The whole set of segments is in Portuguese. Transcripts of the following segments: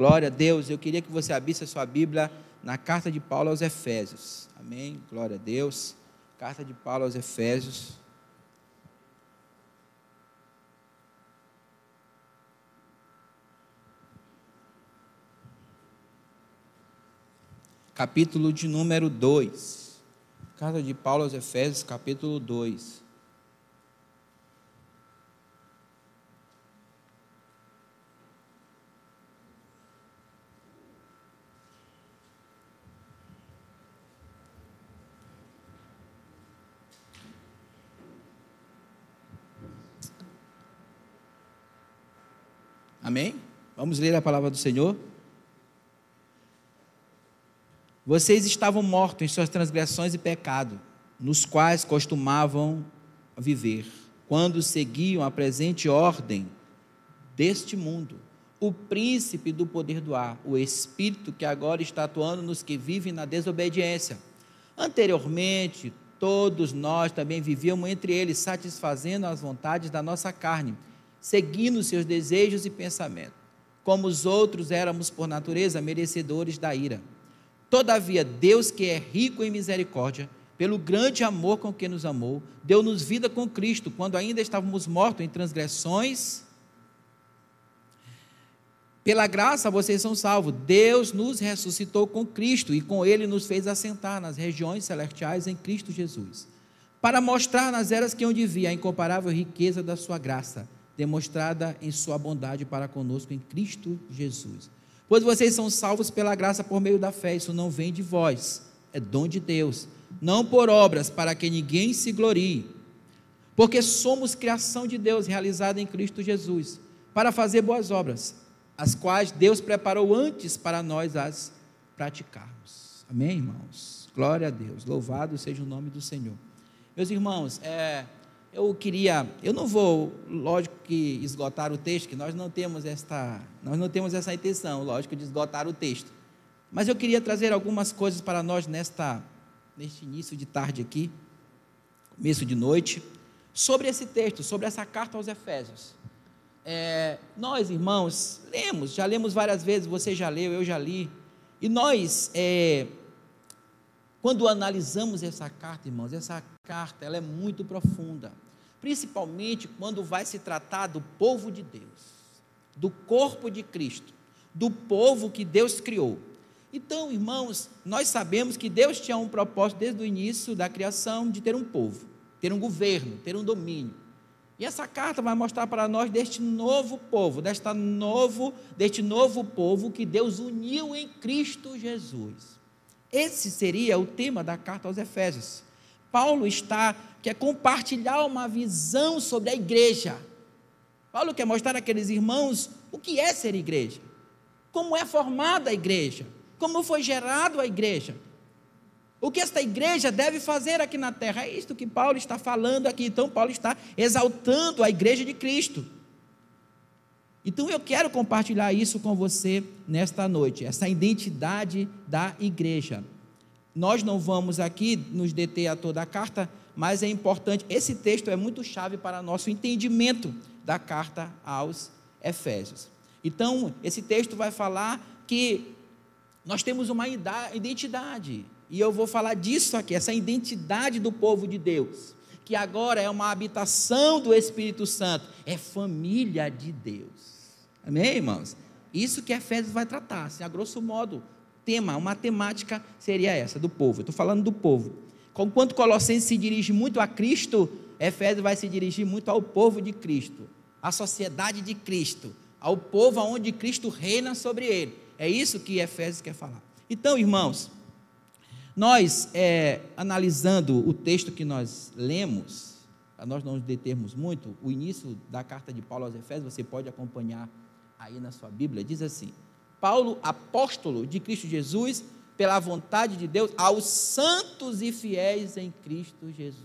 Glória a Deus. Eu queria que você abrisse a sua Bíblia na carta de Paulo aos Efésios. Amém. Glória a Deus. Carta de Paulo aos Efésios. Capítulo de número 2. Carta de Paulo aos Efésios, capítulo 2. Amém? Vamos ler a palavra do Senhor? Vocês estavam mortos em suas transgressões e pecado, nos quais costumavam viver, quando seguiam a presente ordem deste mundo, o príncipe do poder do ar, o espírito que agora está atuando nos que vivem na desobediência. Anteriormente, todos nós também vivíamos entre eles, satisfazendo as vontades da nossa carne seguindo seus desejos e pensamentos. Como os outros éramos, por natureza, merecedores da ira. Todavia, Deus, que é rico em misericórdia, pelo grande amor com que nos amou, deu-nos vida com Cristo, quando ainda estávamos mortos em transgressões. Pela graça vocês são salvos. Deus nos ressuscitou com Cristo e com Ele nos fez assentar nas regiões celestiais em Cristo Jesus, para mostrar nas eras que onde via a incomparável riqueza da Sua graça demonstrada em sua bondade para conosco em Cristo Jesus. Pois vocês são salvos pela graça por meio da fé, isso não vem de vós, é dom de Deus, não por obras, para que ninguém se glorie. Porque somos criação de Deus realizada em Cristo Jesus, para fazer boas obras, as quais Deus preparou antes para nós as praticarmos. Amém, irmãos? Glória a Deus, louvado seja o nome do Senhor. Meus irmãos, é, eu queria, eu não vou, lógico que esgotar o texto, que nós não temos esta, nós não temos essa intenção, lógico, de esgotar o texto. Mas eu queria trazer algumas coisas para nós nesta, neste início de tarde aqui, começo de noite, sobre esse texto, sobre essa carta aos Efésios. É, nós, irmãos, lemos, já lemos várias vezes, você já leu, eu já li, e nós, é, quando analisamos essa carta, irmãos, essa carta ela é muito profunda, principalmente quando vai se tratar do povo de Deus, do corpo de Cristo, do povo que Deus criou. Então, irmãos, nós sabemos que Deus tinha um propósito desde o início da criação de ter um povo, ter um governo, ter um domínio. E essa carta vai mostrar para nós deste novo povo, desta novo, deste novo povo que Deus uniu em Cristo Jesus. Esse seria o tema da carta aos Efésios. Paulo está quer compartilhar uma visão sobre a igreja. Paulo quer mostrar àqueles irmãos o que é ser igreja, como é formada a igreja, como foi gerado a igreja, o que esta igreja deve fazer aqui na terra. É isto que Paulo está falando aqui. Então, Paulo está exaltando a igreja de Cristo. Então, eu quero compartilhar isso com você nesta noite, essa identidade da igreja. Nós não vamos aqui nos deter a toda a carta, mas é importante, esse texto é muito chave para nosso entendimento da carta aos Efésios. Então, esse texto vai falar que nós temos uma identidade, e eu vou falar disso aqui, essa identidade do povo de Deus, que agora é uma habitação do Espírito Santo, é família de Deus. Amém, irmãos? Isso que Efésios vai tratar, assim, a grosso modo, tema, uma temática seria essa, do povo. Estou falando do povo. Enquanto Colossenses se dirige muito a Cristo, Efésios vai se dirigir muito ao povo de Cristo, à sociedade de Cristo, ao povo onde Cristo reina sobre ele. É isso que Efésios quer falar. Então, irmãos, nós, é, analisando o texto que nós lemos, para nós não nos determos muito, o início da carta de Paulo aos Efésios, você pode acompanhar aí na sua Bíblia, diz assim: Paulo, apóstolo de Cristo Jesus, pela vontade de Deus, aos santos e fiéis em Cristo Jesus.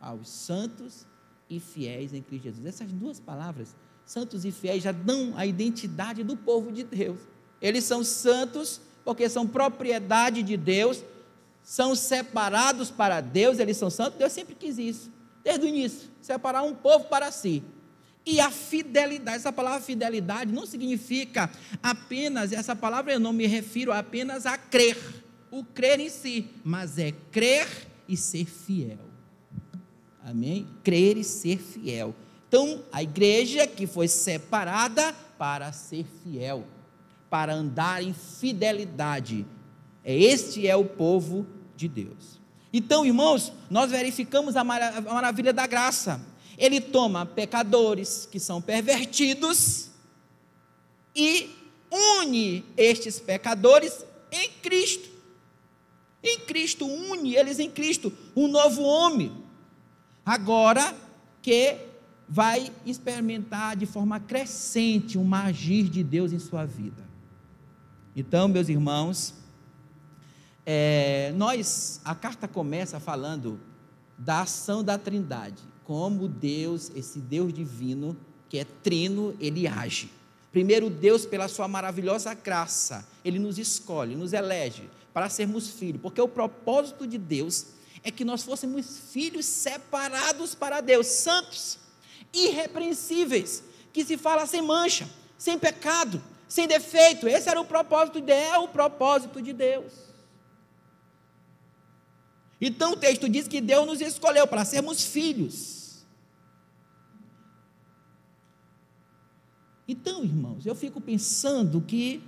Aos santos e fiéis em Cristo Jesus. Essas duas palavras, santos e fiéis, já dão a identidade do povo de Deus. Eles são santos porque são propriedade de Deus, são separados para Deus, eles são santos. Deus sempre quis isso, desde o início, separar um povo para si. E a fidelidade, essa palavra fidelidade não significa apenas, essa palavra eu não me refiro apenas a crer, o crer em si, mas é crer e ser fiel. Amém? Crer e ser fiel. Então, a igreja que foi separada para ser fiel, para andar em fidelidade. É este é o povo de Deus. Então, irmãos, nós verificamos a maravilha da graça. Ele toma pecadores que são pervertidos e une estes pecadores em Cristo. Em Cristo, une eles em Cristo, um novo homem. Agora que vai experimentar de forma crescente um agir de Deus em sua vida. Então, meus irmãos, é, nós, a carta começa falando da ação da Trindade, como Deus, esse Deus divino, que é trino, ele age. Primeiro, Deus, pela sua maravilhosa graça, ele nos escolhe, nos elege para sermos filhos, porque o propósito de Deus é que nós fôssemos filhos separados para Deus, santos, irrepreensíveis, que se fala sem mancha, sem pecado, sem defeito. Esse era o propósito de é o propósito de Deus. Então o texto diz que Deus nos escolheu para sermos filhos. Então, irmãos, eu fico pensando que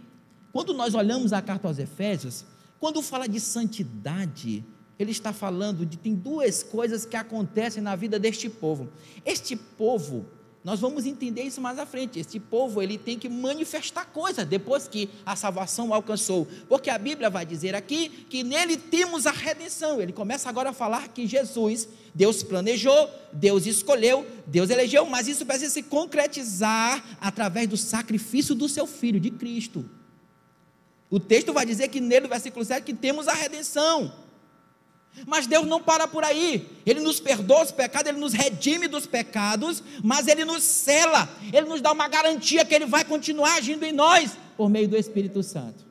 quando nós olhamos a carta aos Efésios, quando fala de santidade, ele está falando de tem duas coisas que acontecem na vida deste povo. Este povo, nós vamos entender isso mais à frente. Este povo, ele tem que manifestar coisas depois que a salvação alcançou. Porque a Bíblia vai dizer aqui que nele temos a redenção. Ele começa agora a falar que Jesus, Deus planejou, Deus escolheu, Deus elegeu, mas isso precisa se concretizar através do sacrifício do seu filho, de Cristo. O texto vai dizer que nele, no versículo 7, que temos a redenção. Mas Deus não para por aí. Ele nos perdoa os pecados, ele nos redime dos pecados, mas ele nos cela, ele nos dá uma garantia que ele vai continuar agindo em nós por meio do Espírito Santo.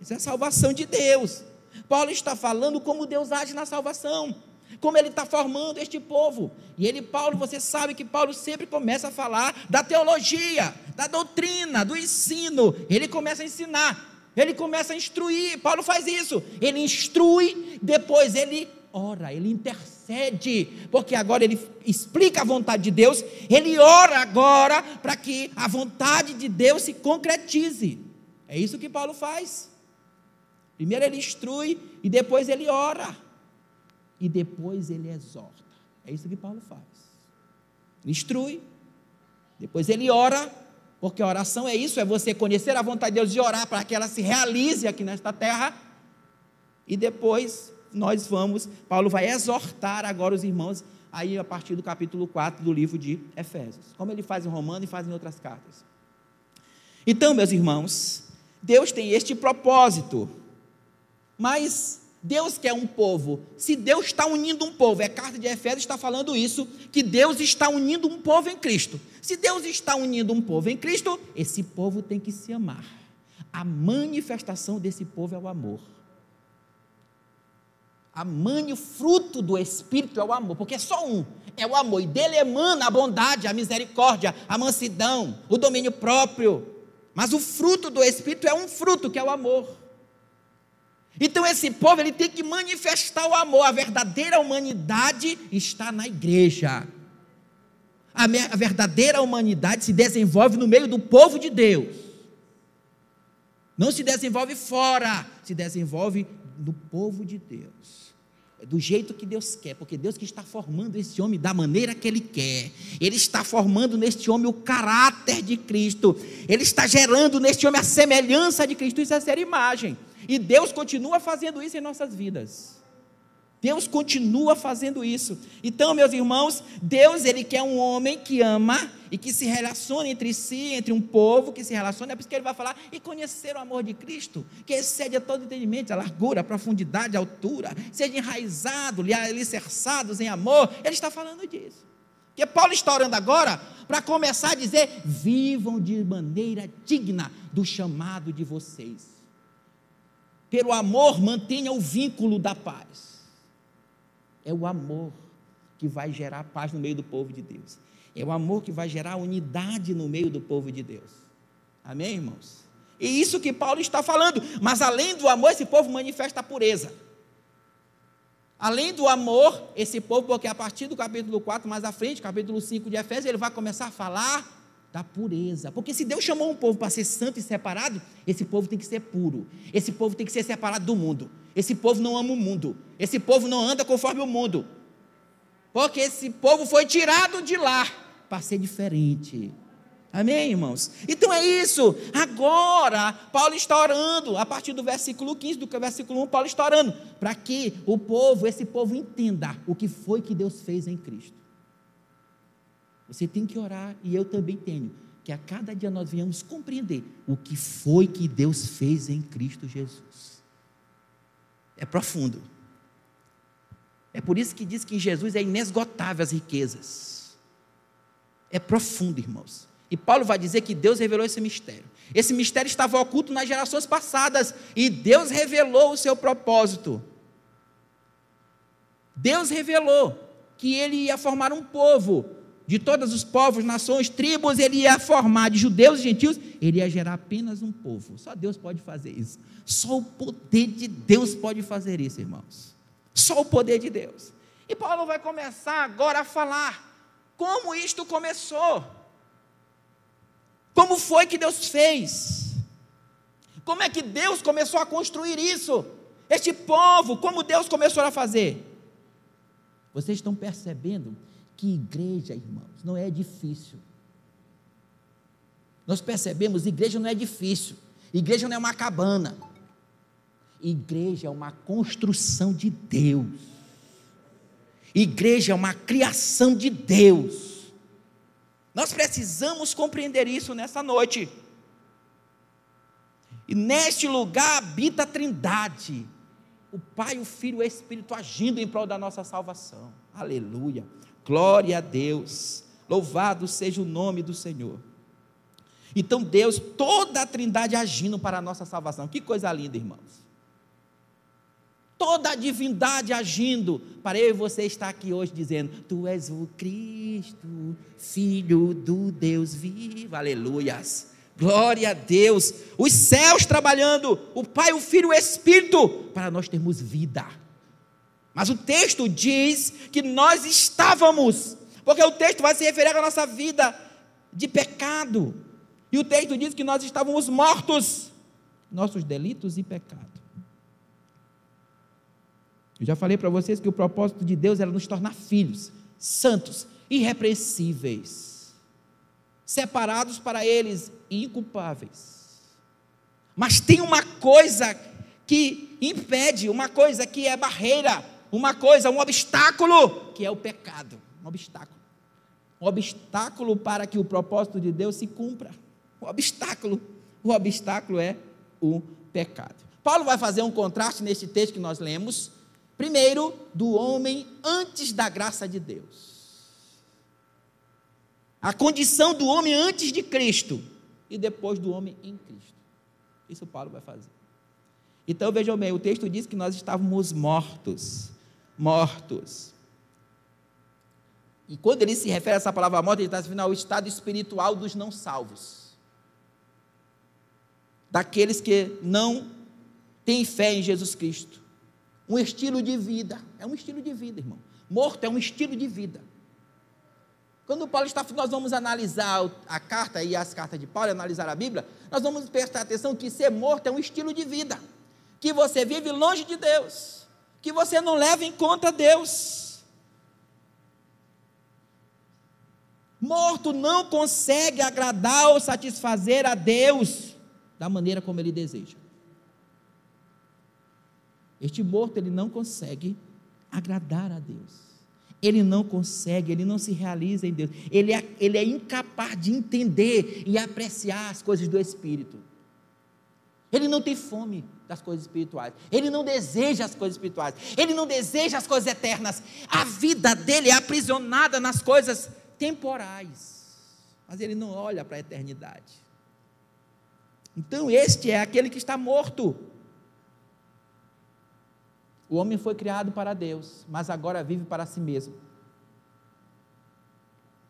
Isso é salvação de Deus. Paulo está falando como Deus age na salvação, como ele está formando este povo. E ele, Paulo, você sabe que Paulo sempre começa a falar da teologia, da doutrina, do ensino. Ele começa a ensinar. Ele começa a instruir. Paulo faz isso. Ele instrui, depois ele ora, ele intercede, porque agora ele explica a vontade de Deus, ele ora agora para que a vontade de Deus se concretize. É isso que Paulo faz. Primeiro ele instrui e depois ele ora. E depois ele exorta. É isso que Paulo faz. Instrui, depois ele ora porque a oração é isso, é você conhecer a vontade de Deus e orar para que ela se realize aqui nesta terra. E depois nós vamos, Paulo vai exortar agora os irmãos aí a partir do capítulo 4 do livro de Efésios, como ele faz em Romano e faz em outras cartas. Então, meus irmãos, Deus tem este propósito. Mas Deus quer um povo. Se Deus está unindo um povo, é carta de Efésios está falando isso, que Deus está unindo um povo em Cristo. Se Deus está unindo um povo em Cristo, esse povo tem que se amar. A manifestação desse povo é o amor. A mãe, o fruto do Espírito é o amor, porque é só um, é o amor, e dele emana a bondade, a misericórdia, a mansidão, o domínio próprio. Mas o fruto do Espírito é um fruto, que é o amor. Então esse povo ele tem que manifestar o amor. A verdadeira humanidade está na igreja. A, a verdadeira humanidade se desenvolve no meio do povo de Deus. Não se desenvolve fora, se desenvolve no povo de Deus. É do jeito que Deus quer, porque Deus que está formando esse homem da maneira que Ele quer. Ele está formando neste homem o caráter de Cristo. Ele está gerando neste homem a semelhança de Cristo. Isso é ser imagem. E Deus continua fazendo isso em nossas vidas. Deus continua fazendo isso. Então, meus irmãos, Deus ele quer um homem que ama e que se relacione entre si, entre um povo que se relaciona. É por isso que ele vai falar e conhecer o amor de Cristo, que excede a todo entendimento, a largura, a profundidade, a altura, seja enraizado, alicerçados em amor. Ele está falando disso. Porque Paulo está orando agora para começar a dizer: vivam de maneira digna do chamado de vocês pelo amor, mantenha o vínculo da paz. É o amor. que vai gerar paz no meio do povo de Deus. É o amor que vai gerar unidade no meio do povo de Deus. Amém, irmãos? E isso que Paulo está falando. Mas além do amor, esse povo manifesta a pureza. Além do amor, esse povo, porque a partir do capítulo 4, mais à frente, capítulo 5 de Efésios, ele vai começar a falar da pureza. Porque se Deus chamou um povo para ser santo e separado, esse povo tem que ser puro. Esse povo tem que ser separado do mundo. Esse povo não ama o mundo. Esse povo não anda conforme o mundo. Porque esse povo foi tirado de lá para ser diferente. Amém, irmãos? Então é isso. Agora, Paulo está orando, a partir do versículo 15, do versículo 1, Paulo está orando, para que o povo, esse povo, entenda o que foi que Deus fez em Cristo. Você tem que orar, e eu também tenho, que a cada dia nós venhamos compreender o que foi que Deus fez em Cristo Jesus. É profundo. É por isso que diz que em Jesus é inesgotável as riquezas. É profundo, irmãos. E Paulo vai dizer que Deus revelou esse mistério. Esse mistério estava oculto nas gerações passadas e Deus revelou o seu propósito. Deus revelou que ele ia formar um povo de todos os povos, nações, tribos, ele ia formar de judeus e gentios, ele ia gerar apenas um povo. Só Deus pode fazer isso. Só o poder de Deus pode fazer isso, irmãos. Só o poder de Deus. E Paulo vai começar agora a falar como isto começou. Como foi que Deus fez? Como é que Deus começou a construir isso? Este povo, como Deus começou a fazer? Vocês estão percebendo que igreja, irmãos, não é difícil. Nós percebemos, igreja não é difícil. Igreja não é uma cabana. Igreja é uma construção de Deus. Igreja é uma criação de Deus. Nós precisamos compreender isso nessa noite. E neste lugar habita a Trindade, o Pai, o Filho e o Espírito agindo em prol da nossa salvação. Aleluia. Glória a Deus. Louvado seja o nome do Senhor. Então, Deus, toda a Trindade agindo para a nossa salvação. Que coisa linda, irmãos toda a divindade agindo, para eu e você estar aqui hoje dizendo: Tu és o Cristo, Filho do Deus vivo, aleluias. Glória a Deus, os céus trabalhando, o Pai, o Filho e o Espírito, para nós termos vida. Mas o texto diz que nós estávamos, porque o texto vai se referir à nossa vida de pecado. E o texto diz que nós estávamos mortos, nossos delitos e pecados. Eu já falei para vocês que o propósito de Deus era nos tornar filhos, santos, irrepreensíveis, separados para eles e inculpáveis. Mas tem uma coisa que impede, uma coisa que é barreira, uma coisa, um obstáculo, que é o pecado. Um obstáculo. Um obstáculo para que o propósito de Deus se cumpra. O obstáculo. O obstáculo é o pecado. Paulo vai fazer um contraste neste texto que nós lemos Primeiro, do homem antes da graça de Deus. A condição do homem antes de Cristo e depois do homem em Cristo. Isso Paulo vai fazer. Então vejam bem, o texto diz que nós estávamos mortos. Mortos. E quando ele se refere a essa palavra morte, ele está se referindo ao estado espiritual dos não salvos. Daqueles que não têm fé em Jesus Cristo um estilo de vida. É um estilo de vida, irmão. Morto é um estilo de vida. Quando Paulo está, nós vamos analisar a carta e as cartas de Paulo, analisar a Bíblia, nós vamos prestar atenção que ser morto é um estilo de vida. Que você vive longe de Deus. Que você não leva em conta Deus. Morto não consegue agradar ou satisfazer a Deus da maneira como ele deseja. Este morto, ele não consegue agradar a Deus. Ele não consegue, ele não se realiza em Deus. Ele é, ele é incapaz de entender e apreciar as coisas do Espírito. Ele não tem fome das coisas espirituais. Ele não deseja as coisas espirituais. Ele não deseja as coisas eternas. A vida dele é aprisionada nas coisas temporais. Mas ele não olha para a eternidade. Então, este é aquele que está morto. O homem foi criado para Deus, mas agora vive para si mesmo.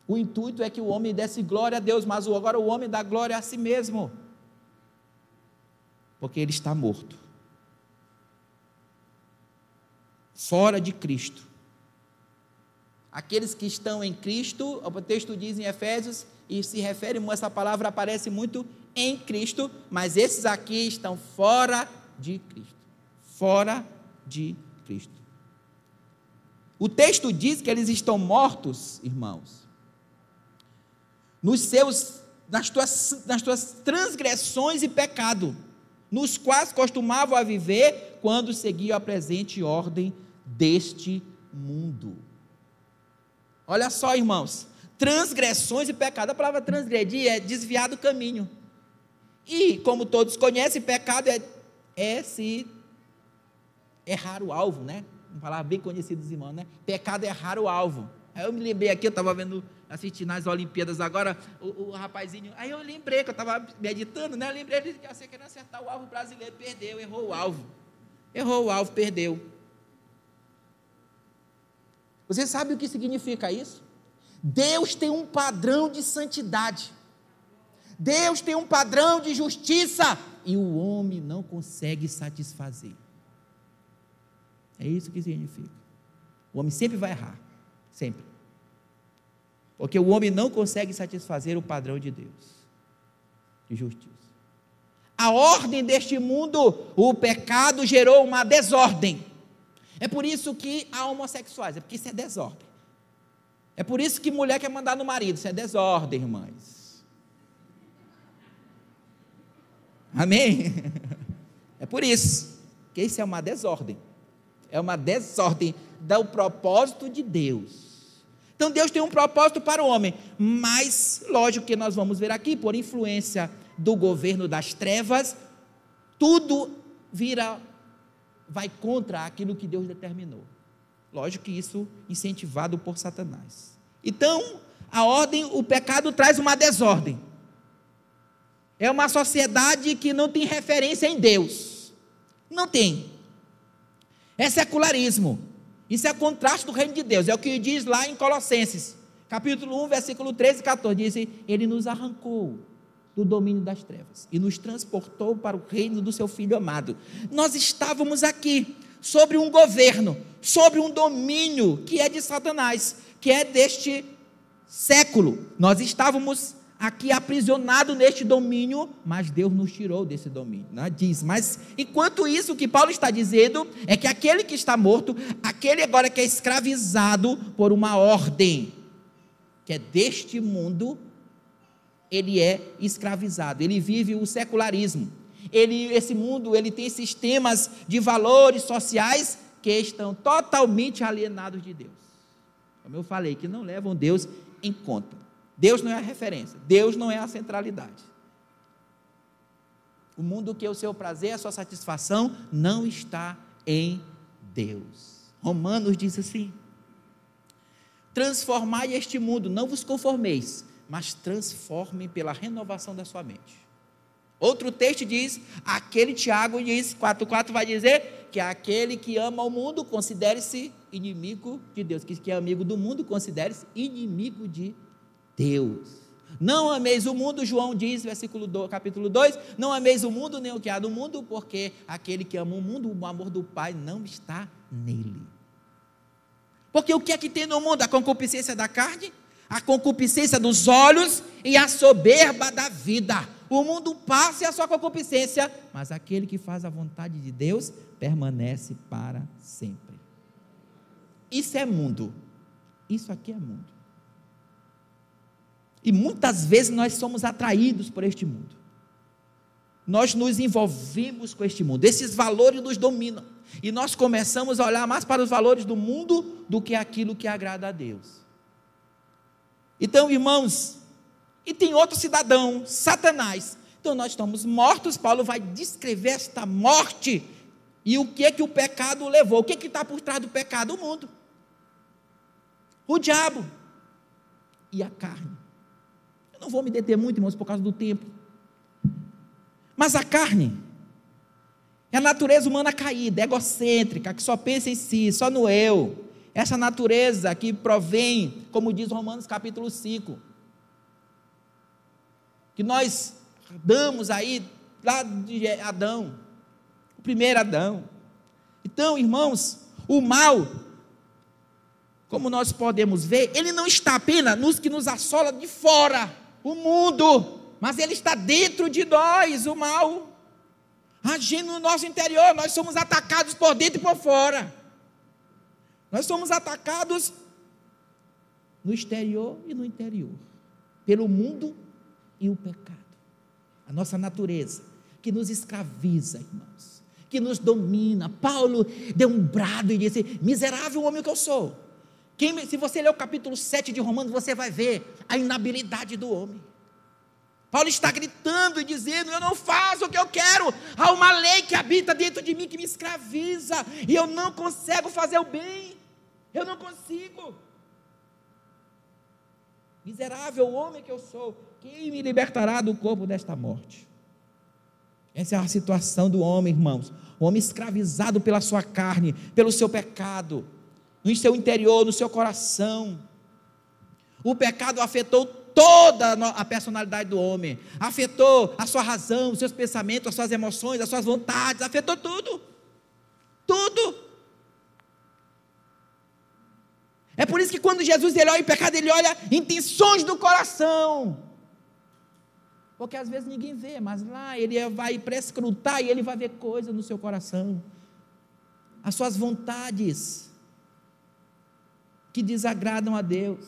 O intuito é que o homem desse glória a Deus, mas agora o homem dá glória a si mesmo. Porque ele está morto. Fora de Cristo. Aqueles que estão em Cristo, o texto diz em Efésios, e se refere, essa palavra aparece muito em Cristo, mas esses aqui estão fora de Cristo. Fora de Cristo. O texto diz que eles estão mortos, irmãos, nos seus, nas, tuas, nas tuas transgressões e pecado, nos quais costumavam a viver quando seguiam a presente ordem deste mundo. Olha só, irmãos, transgressões e pecado. A palavra transgredir é desviar do caminho. E, como todos conhecem, pecado é, é se errar o alvo, né? Uma palavra bem conhecida dos irmãos, né? Pecado é errar o alvo. Aí eu me lembrei aqui, eu estava vendo, assistindo as Olimpíadas agora, o, o rapazinho, aí eu lembrei que eu estava meditando, né? Eu lembrei de que você querendo acertar o alvo brasileiro, perdeu, errou o alvo. Errou o alvo, perdeu. Você sabe o que significa isso? Deus tem um padrão de santidade. Deus tem um padrão de justiça e o homem não consegue satisfazer. É isso que significa. O homem sempre vai errar, sempre. Porque o homem não consegue satisfazer o padrão de Deus, de justiça. A ordem deste mundo, o pecado gerou uma desordem. É por isso que há homossexuais, é porque isso é desordem. É por isso que mulher quer mandar no marido, isso é desordem, irmãs. Amém? É por isso que isso é uma desordem. É uma desordem do propósito de Deus. Então Deus tem um propósito para o homem, mas lógico que nós vamos ver aqui, por influência do governo das trevas, tudo vira vai contra aquilo que Deus determinou. Lógico que isso incentivado por Satanás. Então, a ordem, o pecado traz uma desordem. É uma sociedade que não tem referência em Deus. Não tem. É secularismo. Isso é contraste do reino de Deus. É o que diz lá em Colossenses, capítulo 1, versículo 13 e 14. Diz: Ele nos arrancou do domínio das trevas e nos transportou para o reino do seu Filho amado. Nós estávamos aqui sobre um governo, sobre um domínio que é de Satanás, que é deste século. Nós estávamos aqui aprisionado neste domínio, mas Deus nos tirou desse domínio. Né? Diz, mas enquanto isso, o que Paulo está dizendo é que aquele que está morto, aquele agora que é escravizado por uma ordem, que é deste mundo, ele é escravizado, ele vive o secularismo. Ele, esse mundo, ele tem sistemas de valores sociais que estão totalmente alienados de Deus. Como eu falei, que não levam Deus em conta. Deus não é a referência, Deus não é a centralidade. O mundo que é o seu prazer, a sua satisfação, não está em Deus. Romanos diz assim: transformai este mundo, não vos conformeis, mas transformem pela renovação da sua mente. Outro texto diz, aquele Tiago diz, 4,4 vai dizer que aquele que ama o mundo considere-se inimigo de Deus, que é amigo do mundo considere-se inimigo de Deus. Deus. Não ameis o mundo, João diz, versículo 2, capítulo 2, não ameis o mundo nem o que há do mundo, porque aquele que ama o mundo, o amor do Pai não está nele. Porque o que é que tem no mundo? A concupiscência da carne, a concupiscência dos olhos e a soberba da vida. O mundo passa e a sua concupiscência, mas aquele que faz a vontade de Deus permanece para sempre. Isso é mundo. Isso aqui é mundo. E muitas vezes nós somos atraídos por este mundo. Nós nos envolvemos com este mundo. Esses valores nos dominam. E nós começamos a olhar mais para os valores do mundo do que aquilo que agrada a Deus. Então, irmãos, e tem outro cidadão, Satanás. Então nós estamos mortos. Paulo vai descrever esta morte e o que é que o pecado levou. O que é que está por trás do pecado? O mundo, o diabo e a carne. Eu não vou me deter muito, irmãos, por causa do tempo. Mas a carne é a natureza humana caída, egocêntrica, que só pensa em si, só no eu. essa natureza que provém, como diz Romanos capítulo 5, que nós damos aí lá de Adão, o primeiro Adão. Então, irmãos, o mal, como nós podemos ver, ele não está apenas nos que nos assola de fora, o mundo, mas ele está dentro de nós, o mal, agindo no nosso interior. Nós somos atacados por dentro e por fora. Nós somos atacados no exterior e no interior, pelo mundo e o pecado. A nossa natureza, que nos escraviza, irmãos, que nos domina. Paulo deu um brado e disse: Miserável homem que eu sou. Quem, se você ler o capítulo 7 de Romanos, você vai ver a inabilidade do homem. Paulo está gritando e dizendo: Eu não faço o que eu quero. Há uma lei que habita dentro de mim que me escraviza. E eu não consigo fazer o bem. Eu não consigo. Miserável homem que eu sou, quem me libertará do corpo desta morte? Essa é a situação do homem, irmãos. O homem escravizado pela sua carne, pelo seu pecado, no seu interior, no seu coração. O pecado afetou toda a personalidade do homem, afetou a sua razão, os seus pensamentos, as suas emoções, as suas vontades, afetou tudo. Tudo. É por isso que quando Jesus ele olha em pecado, ele olha intenções do coração. Porque às vezes ninguém vê, mas lá ele vai prescrutar e ele vai ver coisas no seu coração. As suas vontades que desagradam a Deus.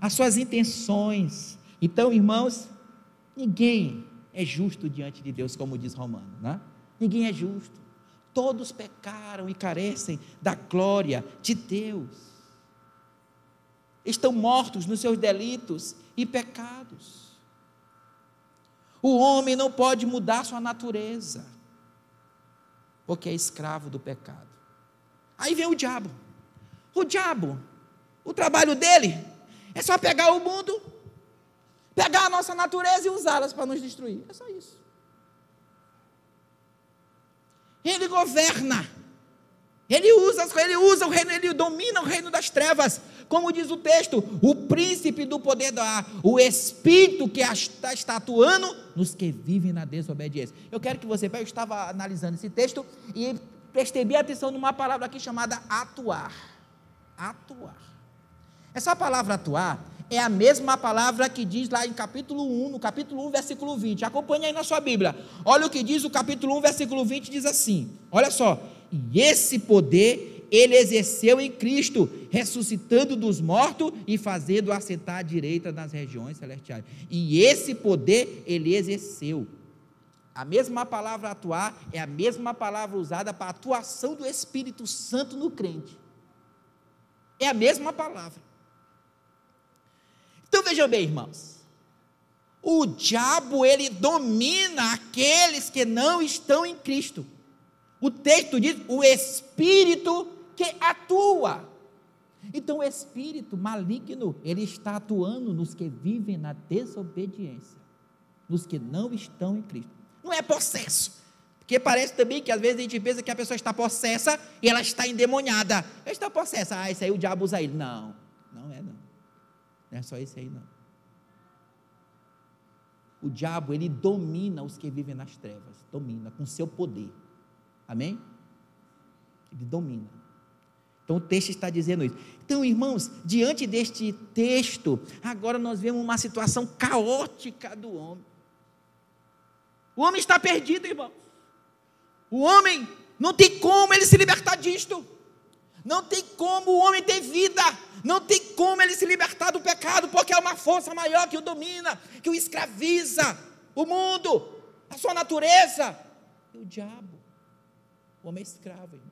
As suas intenções. Então, irmãos, ninguém é justo diante de Deus, como diz Romano, né? Ninguém é justo. Todos pecaram e carecem da glória de Deus estão mortos nos seus delitos e pecados. O homem não pode mudar sua natureza, porque é escravo do pecado. Aí vem o diabo. O diabo, o trabalho dele é só pegar o mundo, pegar a nossa natureza e usá-las para nos destruir. É só isso. Ele governa. Ele usa, ele usa o reino, ele domina o reino das trevas como diz o texto, o príncipe do poder do ar, o espírito que está, está atuando nos que vivem na desobediência. Eu quero que você veja, eu estava analisando esse texto e prestei bem atenção numa palavra aqui chamada atuar. Atuar. Essa palavra atuar é a mesma palavra que diz lá em capítulo 1, no capítulo 1, versículo 20. Acompanhe aí na sua Bíblia. Olha o que diz o capítulo 1, versículo 20, diz assim: Olha só. E esse poder ele exerceu em Cristo, ressuscitando dos mortos e fazendo assentar à direita nas regiões celestiais. E esse poder ele exerceu. A mesma palavra atuar é a mesma palavra usada para a atuação do Espírito Santo no crente. É a mesma palavra. Então vejam bem, irmãos. O diabo ele domina aqueles que não estão em Cristo. O texto diz: o espírito que atua. Então o espírito maligno, ele está atuando nos que vivem na desobediência, nos que não estão em Cristo. Não é processo. Porque parece também que às vezes a gente pensa que a pessoa está possessa e ela está endemoniada. Ela está possessa. Ah, esse aí o diabo usa ele. Não, não é não. Não é só esse aí não. O diabo, ele domina os que vivem nas trevas. Domina com seu poder. Amém? Ele domina. Então o texto está dizendo isso. Então, irmãos, diante deste texto, agora nós vemos uma situação caótica do homem. O homem está perdido, irmão. O homem não tem como ele se libertar disto. Não tem como o homem ter vida. Não tem como ele se libertar do pecado, porque é uma força maior que o domina, que o escraviza. O mundo, a sua natureza. E o diabo. O homem é escravo, irmão.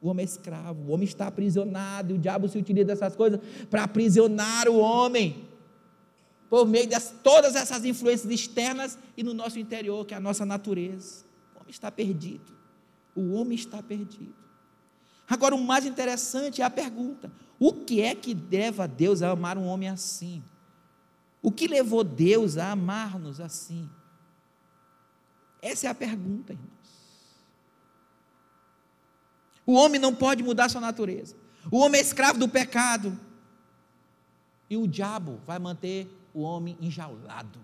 O homem é escravo, o homem está aprisionado, e o diabo se utiliza dessas coisas para aprisionar o homem, por meio de todas essas influências externas e no nosso interior, que é a nossa natureza. Está perdido. O homem está perdido. Agora, o mais interessante é a pergunta: o que é que leva Deus a amar um homem assim? O que levou Deus a amar-nos assim? Essa é a pergunta, irmão. O homem não pode mudar sua natureza. O homem é escravo do pecado. E o diabo vai manter o homem enjaulado,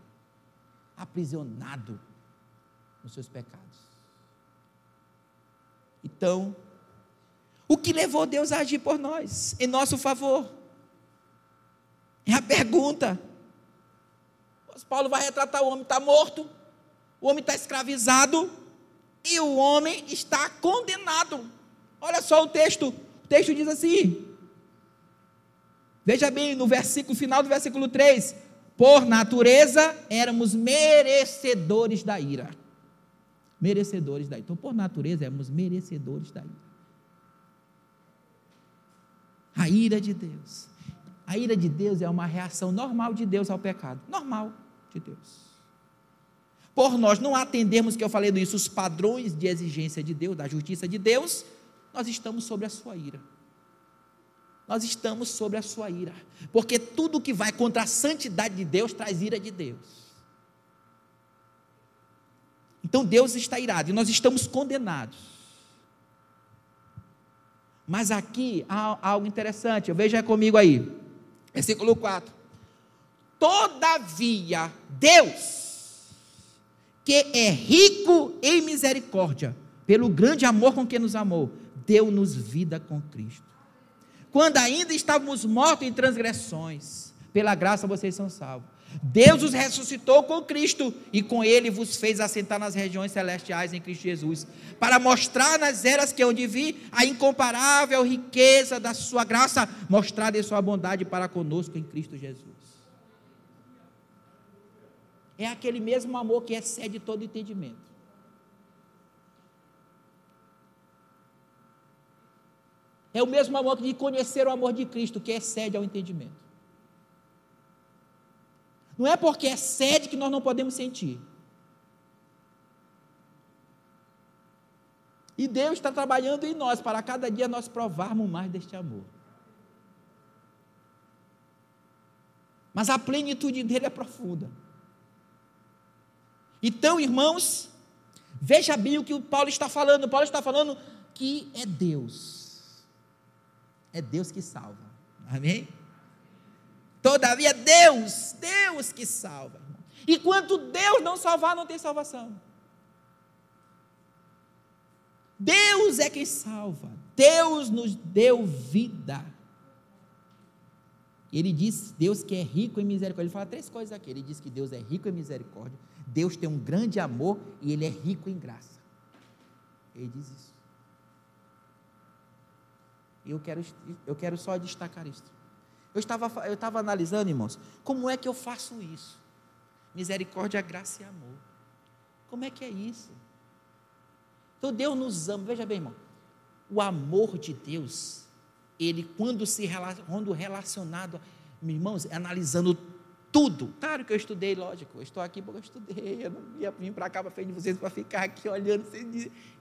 aprisionado nos seus pecados. Então, o que levou Deus a agir por nós, em nosso favor? É a pergunta. Paulo vai retratar o homem está morto, o homem está escravizado e o homem está condenado. Olha só o texto. O texto diz assim: Veja bem, no versículo final do versículo 3: Por natureza éramos merecedores da ira. Merecedores da ira. Então, por natureza éramos merecedores da ira. A ira de Deus. A ira de Deus é uma reação normal de Deus ao pecado. Normal de Deus. Por nós não atendermos, que eu falei isso, os padrões de exigência de Deus, da justiça de Deus, nós estamos sobre a sua ira. Nós estamos sobre a sua ira. Porque tudo que vai contra a santidade de Deus traz ira de Deus. Então Deus está irado e nós estamos condenados. Mas aqui há algo interessante, veja comigo aí, versículo 4. Todavia, Deus, que é rico em misericórdia, pelo grande amor com que nos amou, deu-nos vida com Cristo. Quando ainda estávamos mortos em transgressões, pela graça vocês são salvos. Deus os ressuscitou com Cristo e com Ele vos fez assentar nas regiões celestiais em Cristo Jesus, para mostrar nas eras que hão de vir a incomparável riqueza da Sua graça, mostrada em Sua bondade para conosco em Cristo Jesus. É aquele mesmo amor que excede todo entendimento. É o mesmo amor de conhecer o amor de Cristo, que excede ao entendimento. Não é porque excede que nós não podemos sentir. E Deus está trabalhando em nós para cada dia nós provarmos mais deste amor. Mas a plenitude dele é profunda. Então, irmãos, veja bem o que o Paulo está falando. Paulo está falando que é Deus é Deus que salva. Amém? Todavia, Deus, Deus que salva. Enquanto Deus não salvar, não tem salvação. Deus é quem salva. Deus nos deu vida. Ele diz, Deus que é rico em misericórdia. Ele fala três coisas aqui. Ele diz que Deus é rico em misericórdia. Deus tem um grande amor e ele é rico em graça. Ele diz isso. E eu quero, eu quero só destacar isso. Eu estava, eu estava analisando, irmãos, como é que eu faço isso? Misericórdia, graça e amor. Como é que é isso? Então Deus nos ama, veja bem, irmão. O amor de Deus, ele quando se quando relacionado, irmãos, analisando tudo. Claro que eu estudei, lógico, eu estou aqui porque eu estudei, eu não ia vir para cá para frente de vocês para ficar aqui olhando.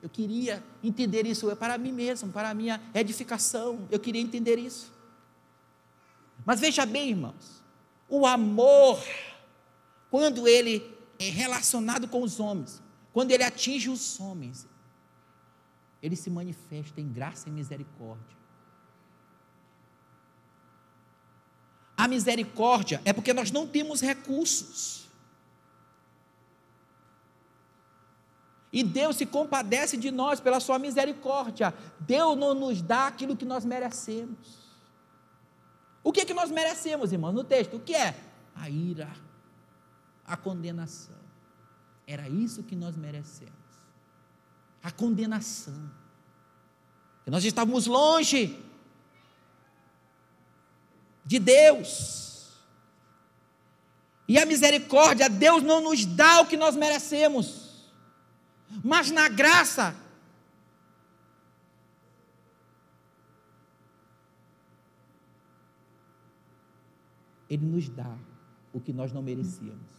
Eu queria entender isso é para mim mesmo, para a minha edificação, eu queria entender isso. Mas veja bem, irmãos, o amor, quando ele é relacionado com os homens, quando ele atinge os homens, ele se manifesta em graça e misericórdia. A misericórdia é porque nós não temos recursos. E Deus se compadece de nós pela sua misericórdia. Deus não nos dá aquilo que nós merecemos. O que é que nós merecemos, irmãos, no texto? O que é? A ira, a condenação. Era isso que nós merecemos. A condenação. Nós estávamos longe de Deus. E a misericórdia, Deus não nos dá o que nós merecemos, mas na graça, Ele nos dá o que nós não merecíamos.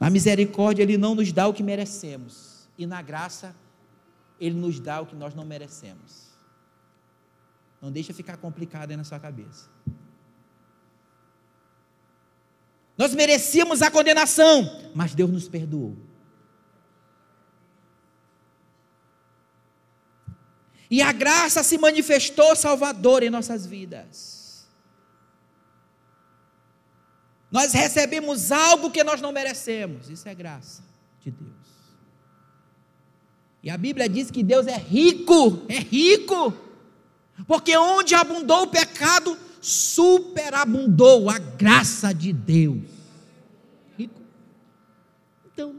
Na misericórdia, Ele não nos dá o que merecemos e na graça Ele nos dá o que nós não merecemos. Não deixa ficar complicado aí na sua cabeça. Nós merecíamos a condenação, mas Deus nos perdoou. E a graça se manifestou salvadora em nossas vidas. Nós recebemos algo que nós não merecemos. Isso é graça de Deus. E a Bíblia diz que Deus é rico, é rico. Porque onde abundou o pecado, superabundou a graça de Deus. Rico. Então,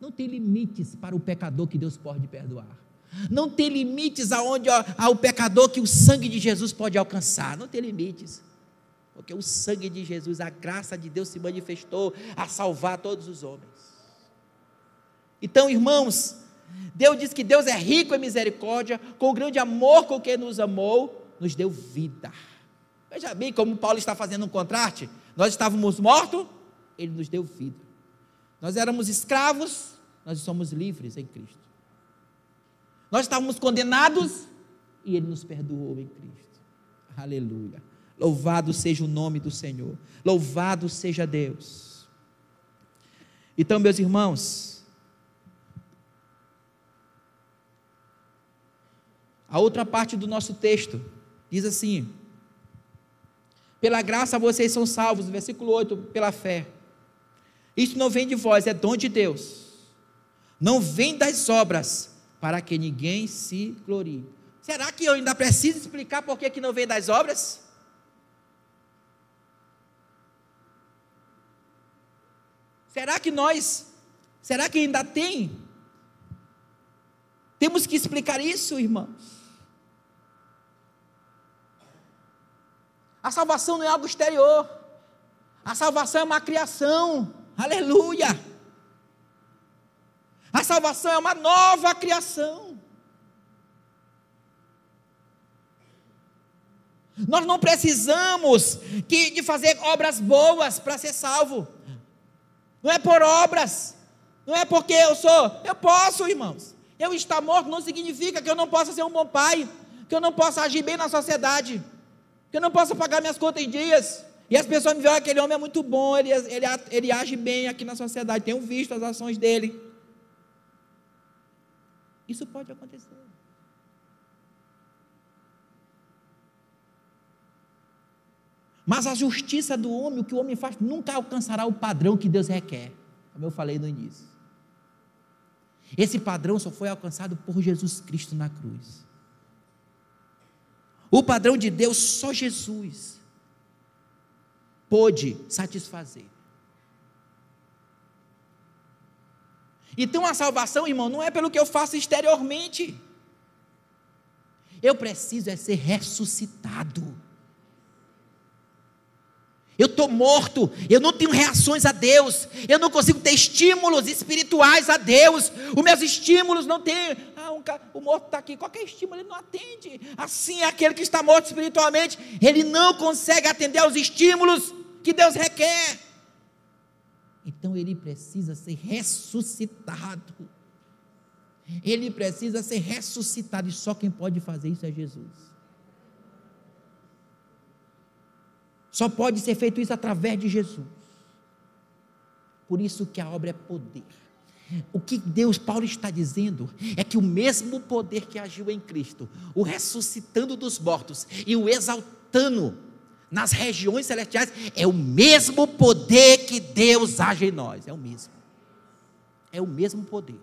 não tem limites para o pecador que Deus pode perdoar. Não tem limites aonde ao pecador que o sangue de Jesus pode alcançar. Não tem limites. Porque o sangue de Jesus, a graça de Deus se manifestou a salvar todos os homens. Então, irmãos, Deus diz que Deus é rico em misericórdia, com o grande amor com que nos amou, nos deu vida. Veja bem como Paulo está fazendo um contraste. Nós estávamos mortos, ele nos deu vida. Nós éramos escravos, nós somos livres em Cristo. Nós estávamos condenados e Ele nos perdoou em Cristo. Aleluia. Louvado seja o nome do Senhor. Louvado seja Deus. Então, meus irmãos, a outra parte do nosso texto diz assim: Pela graça vocês são salvos, versículo 8, pela fé. Isso não vem de vós, é dom de Deus. Não vem das obras, para que ninguém se glorie. Será que eu ainda preciso explicar por que, não vem das obras? Será que nós, será que ainda tem? Temos que explicar isso, irmãos. A salvação não é algo exterior. A salvação é uma criação. Aleluia. A salvação é uma nova criação. Nós não precisamos que, de fazer obras boas para ser salvo. Não é por obras. Não é porque eu sou. Eu posso, irmãos. Eu estar morto não significa que eu não possa ser um bom pai. Que eu não possa agir bem na sociedade. Que eu não possa pagar minhas contas em dias. E as pessoas me veem, aquele homem é muito bom, ele, ele, ele age bem aqui na sociedade. Tenho visto as ações dele. Isso pode acontecer. Mas a justiça do homem, o que o homem faz, nunca alcançará o padrão que Deus requer, como eu falei no início. Esse padrão só foi alcançado por Jesus Cristo na cruz. O padrão de Deus, só Jesus pôde satisfazer. Então a salvação, irmão, não é pelo que eu faço exteriormente. Eu preciso é ser ressuscitado. Eu estou morto, eu não tenho reações a Deus, eu não consigo ter estímulos espirituais a Deus, os meus estímulos não têm. Ah, um, o morto está aqui, qualquer estímulo ele não atende. Assim é aquele que está morto espiritualmente, ele não consegue atender aos estímulos que Deus requer. Então ele precisa ser ressuscitado. Ele precisa ser ressuscitado, e só quem pode fazer isso é Jesus. Só pode ser feito isso através de Jesus. Por isso que a obra é poder. O que Deus, Paulo está dizendo é que o mesmo poder que agiu em Cristo, o ressuscitando dos mortos e o exaltando nas regiões celestiais, é o mesmo poder que Deus age em nós. É o mesmo. É o mesmo poder.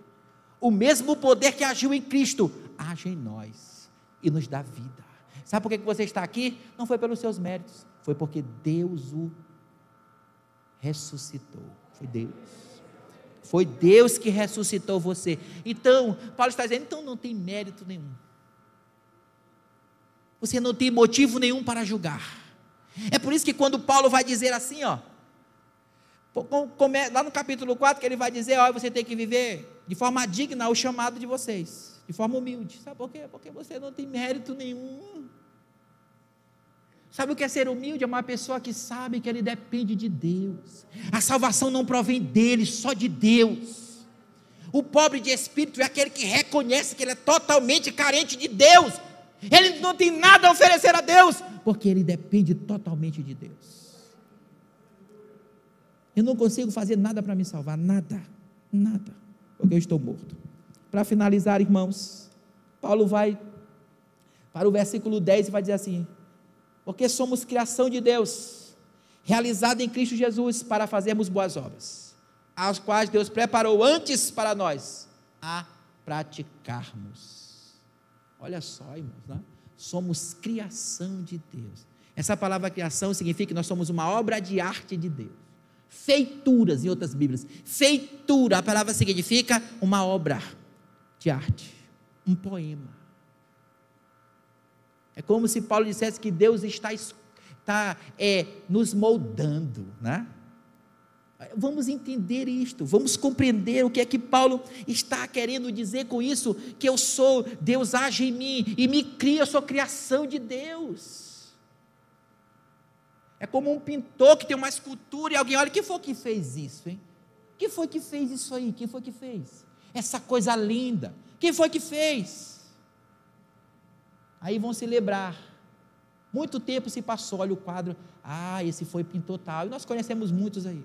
O mesmo poder que agiu em Cristo age em nós e nos dá vida. Sabe por que você está aqui? Não foi pelos seus méritos, foi porque Deus o ressuscitou. Foi Deus. Foi Deus que ressuscitou você. Então, Paulo está dizendo: então não tem mérito nenhum. Você não tem motivo nenhum para julgar. É por isso que quando Paulo vai dizer assim, ó, lá no capítulo 4, que ele vai dizer, ó, você tem que viver de forma digna o chamado de vocês, de forma humilde. Sabe por quê? Porque você não tem mérito nenhum. Sabe o que é ser humilde? É uma pessoa que sabe que ele depende de Deus. A salvação não provém dele, só de Deus. O pobre de espírito é aquele que reconhece que ele é totalmente carente de Deus. Ele não tem nada a oferecer a Deus, porque ele depende totalmente de Deus. Eu não consigo fazer nada para me salvar, nada, nada, porque eu estou morto. Para finalizar, irmãos, Paulo vai para o versículo 10 e vai dizer assim: Porque somos criação de Deus, realizada em Cristo Jesus para fazermos boas obras, as quais Deus preparou antes para nós a praticarmos. Olha só, irmãos, né? somos criação de Deus. Essa palavra criação significa que nós somos uma obra de arte de Deus. Feituras, em outras Bíblias. Feitura, a palavra significa uma obra de arte, um poema. É como se Paulo dissesse que Deus está, está é, nos moldando, né? Vamos entender isto, vamos compreender o que é que Paulo está querendo dizer com isso, que eu sou, Deus age em mim e me cria, eu sou criação de Deus. É como um pintor que tem uma escultura e alguém olha, quem foi que fez isso, hein? Quem foi que fez isso aí? Quem foi que fez? Essa coisa linda. Quem foi que fez? Aí vão se lembrar. Muito tempo se passou, olha o quadro. Ah, esse foi pintor tal. E nós conhecemos muitos aí.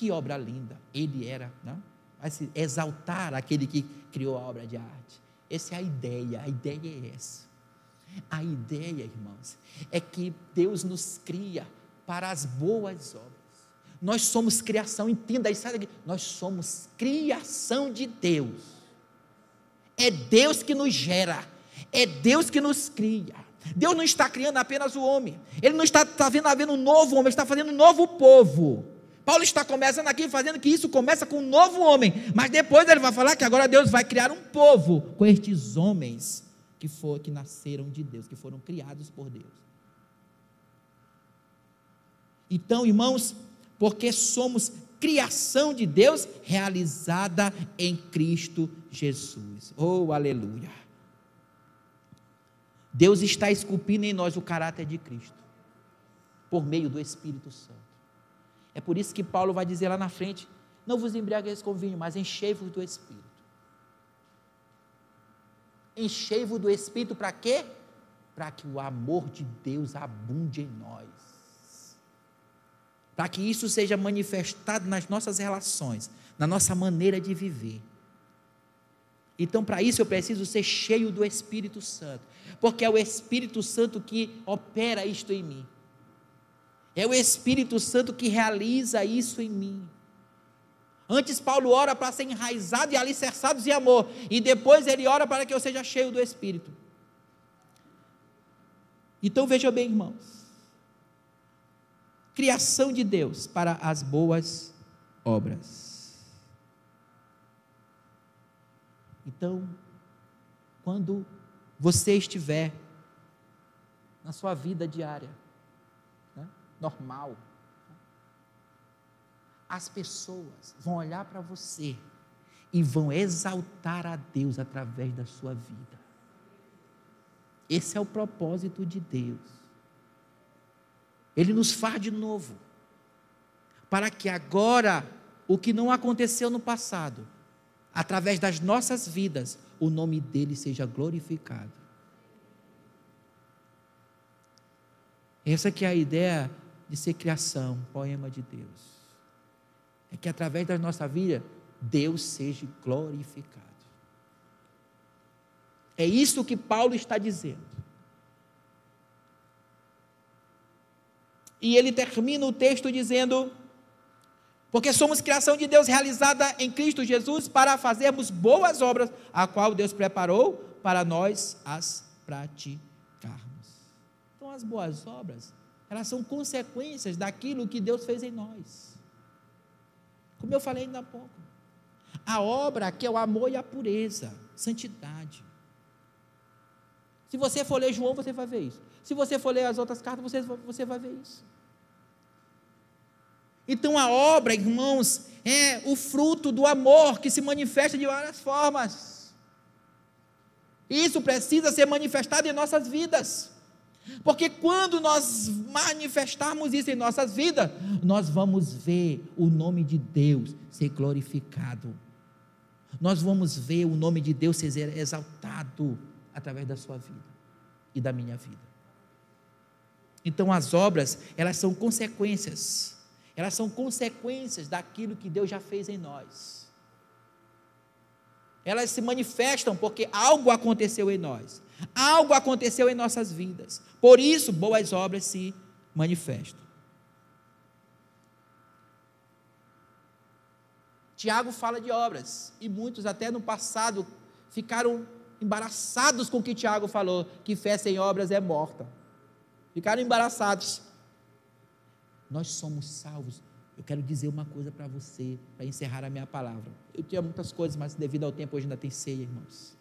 Que obra linda ele era, não? Vai se exaltar aquele que criou a obra de arte. Essa é a ideia, a ideia é essa. A ideia, irmãos, é que Deus nos cria para as boas obras. Nós somos criação, entenda isso, nós somos criação de Deus. É Deus que nos gera, é Deus que nos cria. Deus não está criando apenas o homem, Ele não está, está vendo, havendo um novo homem, Ele está fazendo um novo povo. Paulo está começando aqui fazendo que isso começa com um novo homem, mas depois ele vai falar que agora Deus vai criar um povo com estes homens que, for, que nasceram de Deus, que foram criados por Deus. Então, irmãos, porque somos criação de Deus realizada em Cristo Jesus. Oh, aleluia. Deus está esculpindo em nós o caráter de Cristo, por meio do Espírito Santo. É por isso que Paulo vai dizer lá na frente: não vos embriagueis com vinho, mas enchei-vos do Espírito. Enchei-vos do Espírito para quê? Para que o amor de Deus abunde em nós. Para que isso seja manifestado nas nossas relações, na nossa maneira de viver. Então, para isso eu preciso ser cheio do Espírito Santo, porque é o Espírito Santo que opera isto em mim. É o Espírito Santo que realiza isso em mim. Antes, Paulo ora para ser enraizado e alicerçado em amor, e depois ele ora para que eu seja cheio do Espírito. Então veja bem, irmãos. Criação de Deus para as boas obras. Então, quando você estiver na sua vida diária, normal. As pessoas vão olhar para você e vão exaltar a Deus através da sua vida. Esse é o propósito de Deus. Ele nos faz de novo, para que agora o que não aconteceu no passado, através das nossas vidas, o nome dele seja glorificado. Essa que é a ideia de ser criação, poema de Deus. É que através da nossa vida, Deus seja glorificado. É isso que Paulo está dizendo. E ele termina o texto dizendo: Porque somos criação de Deus realizada em Cristo Jesus para fazermos boas obras, a qual Deus preparou para nós as praticarmos. Então, as boas obras elas são consequências daquilo que Deus fez em nós. Como eu falei ainda há pouco. A obra que é o amor e a pureza, santidade. Se você for ler João, você vai ver isso. Se você for ler as outras cartas, você, você vai ver isso. Então a obra, irmãos, é o fruto do amor que se manifesta de várias formas. Isso precisa ser manifestado em nossas vidas. Porque quando nós manifestarmos isso em nossas vidas, nós vamos ver o nome de Deus ser glorificado. Nós vamos ver o nome de Deus ser exaltado através da sua vida e da minha vida. Então as obras, elas são consequências. Elas são consequências daquilo que Deus já fez em nós. Elas se manifestam porque algo aconteceu em nós. Algo aconteceu em nossas vidas. Por isso, boas obras se manifestam. Tiago fala de obras, e muitos até no passado ficaram embaraçados com o que Tiago falou, que fé sem obras é morta. Ficaram embaraçados. Nós somos salvos. Eu quero dizer uma coisa para você, para encerrar a minha palavra. Eu tinha muitas coisas, mas devido ao tempo hoje ainda tem ceia, irmãos.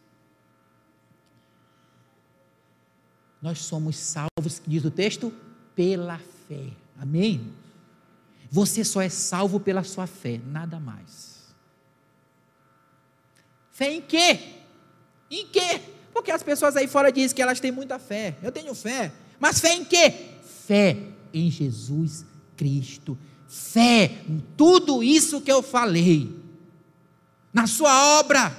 Nós somos salvos, diz o texto, pela fé. Amém? Você só é salvo pela sua fé, nada mais. Fé em quê? Em quê? Porque as pessoas aí fora dizem que elas têm muita fé. Eu tenho fé. Mas fé em quê? Fé em Jesus Cristo. Fé em tudo isso que eu falei. Na sua obra,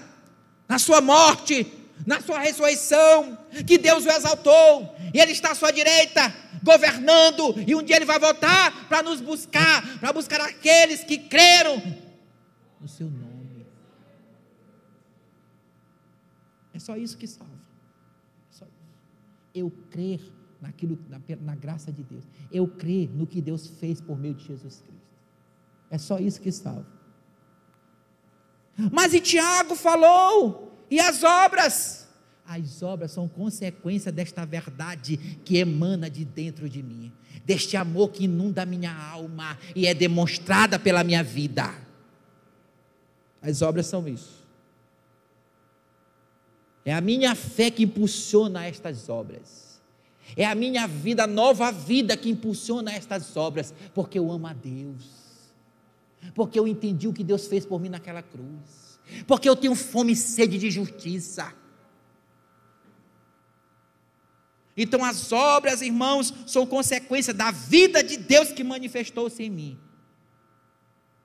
na sua morte, na sua ressurreição, que Deus o exaltou, e Ele está à sua direita, governando, e um dia Ele vai voltar para nos buscar, para buscar aqueles que creram no Seu nome. É só isso que salva. É só isso. Eu crer naquilo, na, na graça de Deus. Eu crer no que Deus fez por meio de Jesus Cristo. É só isso que salva. Mas e Tiago falou e as obras? As obras são consequência desta verdade que emana de dentro de mim, deste amor que inunda a minha alma e é demonstrada pela minha vida. As obras são isso. É a minha fé que impulsiona estas obras. É a minha vida, nova vida que impulsiona estas obras, porque eu amo a Deus. Porque eu entendi o que Deus fez por mim naquela cruz porque eu tenho fome e sede de justiça. Então, as obras, irmãos, são consequência da vida de Deus que manifestou-se em mim.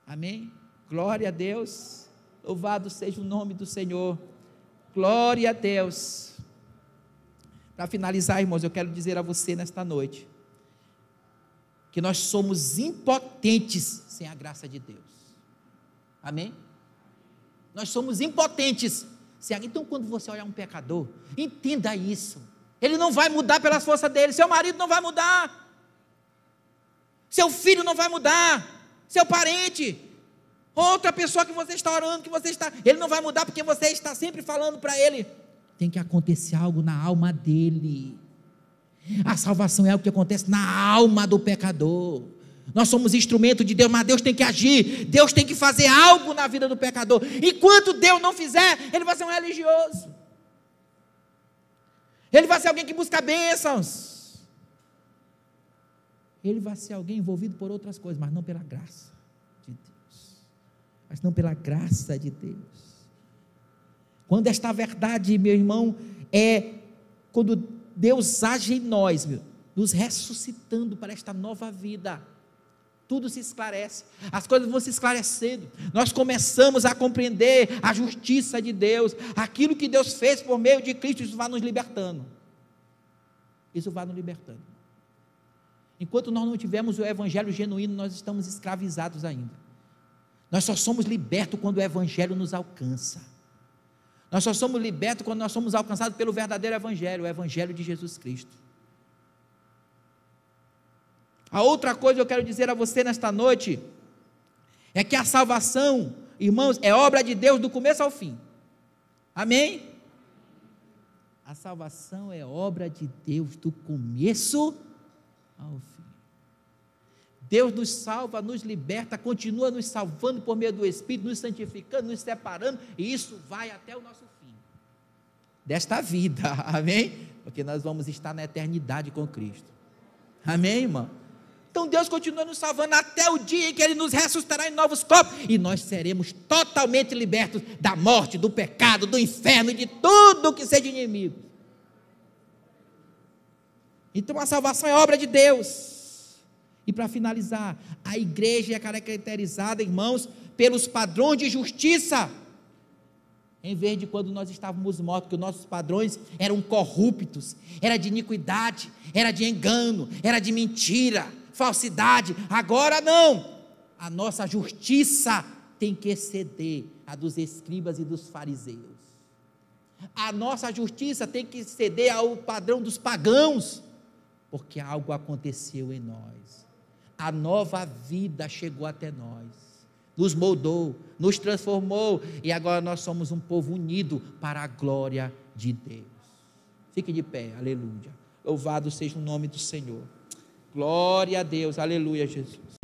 Amém? Glória a Deus. Louvado seja o nome do Senhor. Glória a Deus. Para finalizar, irmãos, eu quero dizer a você nesta noite que nós somos impotentes sem a graça de Deus. Amém? Nós somos impotentes. Então, quando você olhar um pecador, entenda isso. Ele não vai mudar pelas forças dele. Seu marido não vai mudar. Seu filho não vai mudar. Seu parente. Outra pessoa que você está orando, que você está. Ele não vai mudar porque você está sempre falando para ele. Tem que acontecer algo na alma dele. A salvação é algo que acontece na alma do pecador. Nós somos instrumento de Deus, mas Deus tem que agir, Deus tem que fazer algo na vida do pecador. Enquanto Deus não fizer, ele vai ser um religioso. Ele vai ser alguém que busca bênçãos. Ele vai ser alguém envolvido por outras coisas, mas não pela graça de Deus. Mas não pela graça de Deus. Quando esta verdade, meu irmão, é quando Deus age em nós, meu, nos ressuscitando para esta nova vida tudo se esclarece, as coisas vão se esclarecendo. Nós começamos a compreender a justiça de Deus, aquilo que Deus fez por meio de Cristo, isso vai nos libertando. Isso vai nos libertando. Enquanto nós não tivermos o evangelho genuíno, nós estamos escravizados ainda. Nós só somos libertos quando o evangelho nos alcança. Nós só somos libertos quando nós somos alcançados pelo verdadeiro evangelho, o evangelho de Jesus Cristo. A outra coisa que eu quero dizer a você nesta noite é que a salvação, irmãos, é obra de Deus do começo ao fim. Amém? A salvação é obra de Deus do começo. Deus nos salva, nos liberta, continua nos salvando por meio do Espírito, nos santificando, nos separando, e isso vai até o nosso fim desta vida, amém? Porque nós vamos estar na eternidade com Cristo, amém, irmão? Então Deus continua nos salvando até o dia em que Ele nos ressuscitará em novos corpos e nós seremos totalmente libertos da morte, do pecado, do inferno e de tudo que seja inimigo. Então a salvação é obra de Deus. E para finalizar, a igreja é caracterizada, irmãos, pelos padrões de justiça. Em vez de quando nós estávamos mortos, que os nossos padrões eram corruptos, era de iniquidade, era de engano, era de mentira falsidade. Agora não. A nossa justiça tem que exceder a dos escribas e dos fariseus. A nossa justiça tem que exceder ao padrão dos pagãos, porque algo aconteceu em nós. A nova vida chegou até nós, nos moldou, nos transformou e agora nós somos um povo unido para a glória de Deus. Fique de pé, aleluia. Louvado seja o nome do Senhor. Glória a Deus, aleluia, Jesus.